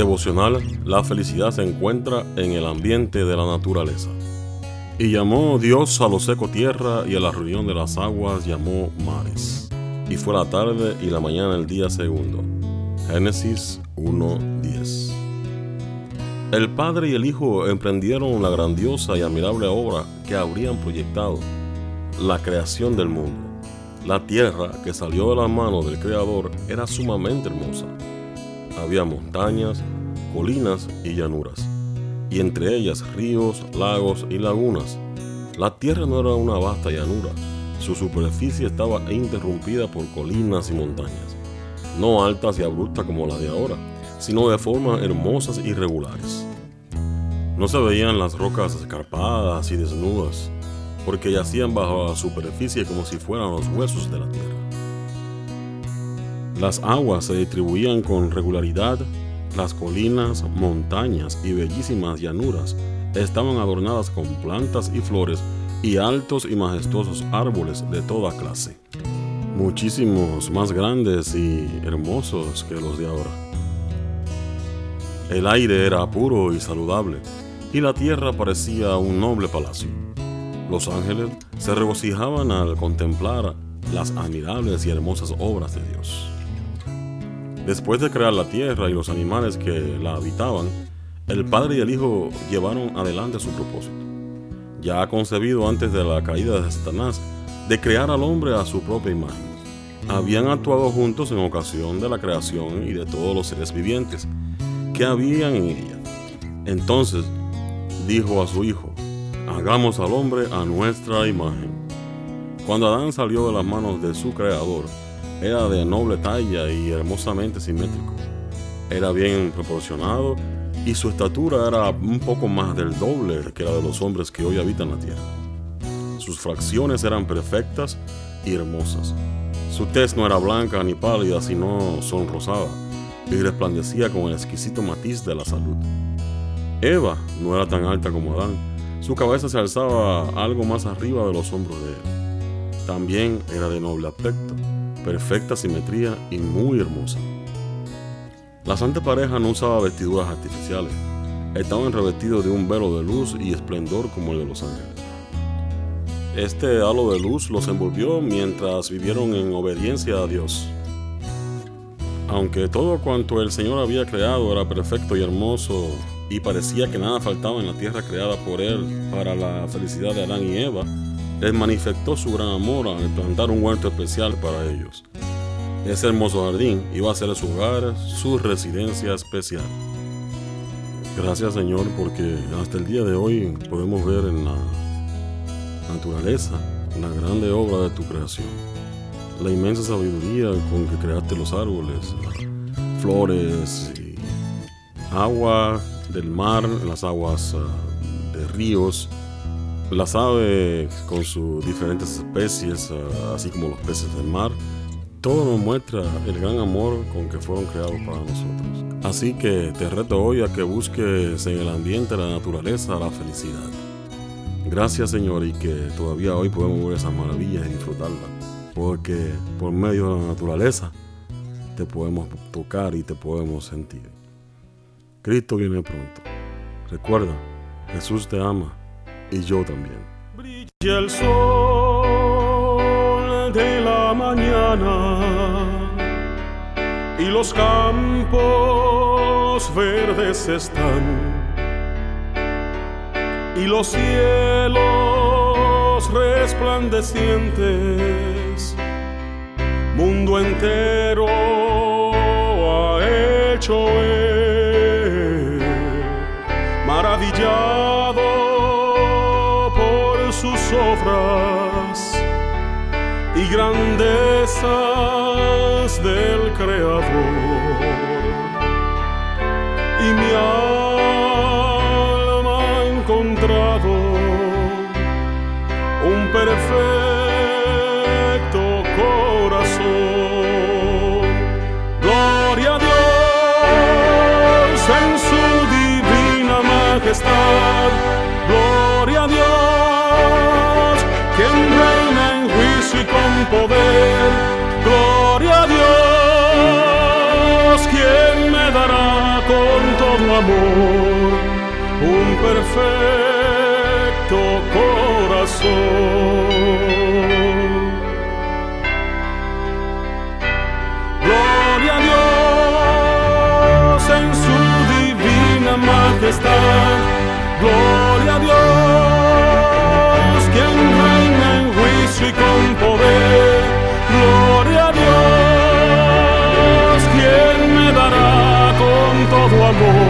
Devocional, la felicidad se encuentra en el ambiente de la naturaleza. Y llamó Dios a lo seco tierra y a la reunión de las aguas llamó mares. Y fue la tarde y la mañana el día segundo. Génesis 1.10. El Padre y el Hijo emprendieron la grandiosa y admirable obra que habrían proyectado, la creación del mundo. La tierra que salió de la mano del Creador era sumamente hermosa había montañas, colinas y llanuras, y entre ellas ríos, lagos y lagunas. La tierra no era una vasta llanura, su superficie estaba interrumpida por colinas y montañas, no altas y abruptas como las de ahora, sino de formas hermosas y regulares. No se veían las rocas escarpadas y desnudas, porque yacían bajo la superficie como si fueran los huesos de la tierra. Las aguas se distribuían con regularidad, las colinas, montañas y bellísimas llanuras estaban adornadas con plantas y flores y altos y majestuosos árboles de toda clase, muchísimos más grandes y hermosos que los de ahora. El aire era puro y saludable, y la tierra parecía un noble palacio. Los ángeles se regocijaban al contemplar las admirables y hermosas obras de Dios. Después de crear la tierra y los animales que la habitaban, el Padre y el Hijo llevaron adelante su propósito, ya concebido antes de la caída de Satanás, de crear al hombre a su propia imagen. Habían actuado juntos en ocasión de la creación y de todos los seres vivientes que habían en ella. Entonces dijo a su Hijo, hagamos al hombre a nuestra imagen. Cuando Adán salió de las manos de su Creador, era de noble talla y hermosamente simétrico. Era bien proporcionado y su estatura era un poco más del doble que la de los hombres que hoy habitan la tierra. Sus fracciones eran perfectas y hermosas. Su tez no era blanca ni pálida, sino sonrosada, y resplandecía con el exquisito matiz de la salud. Eva no era tan alta como Adán, su cabeza se alzaba algo más arriba de los hombros de él. También era de noble aspecto perfecta simetría y muy hermosa. La santa pareja no usaba vestiduras artificiales, estaban revestidos de un velo de luz y esplendor como el de los ángeles. Este halo de luz los envolvió mientras vivieron en obediencia a Dios. Aunque todo cuanto el Señor había creado era perfecto y hermoso y parecía que nada faltaba en la tierra creada por Él para la felicidad de Adán y Eva, les manifestó su gran amor al plantar un huerto especial para ellos. Ese hermoso jardín iba a ser su hogar, su residencia especial. Gracias Señor porque hasta el día de hoy podemos ver en la naturaleza la grande obra de tu creación. La inmensa sabiduría con que creaste los árboles, flores y agua del mar, las aguas ah, de ríos, las aves con sus diferentes especies, ah, así como los peces del mar, todo nos muestra el gran amor con que fueron creados para nosotros. Así que te reto hoy a que busques en el ambiente la naturaleza la felicidad. Gracias Señor y que todavía hoy podemos ver esas maravillas y disfrutarlas. Porque por medio de la naturaleza te podemos tocar y te podemos sentir. Cristo viene pronto. Recuerda, Jesús te ama y yo también. Brilla el sol de la mañana y los campos verdes están y los cielos resplandecientes, mundo entero ha hecho él, maravillado sus obras y grandezas del Creador. Y mi alma ha encontrado un perfecto corazón. Gloria a Dios en su divina majestad. quien reina en juicio y con poder. Gloria a Dios, quien me dará con todo amor un perfecto corazón. amor.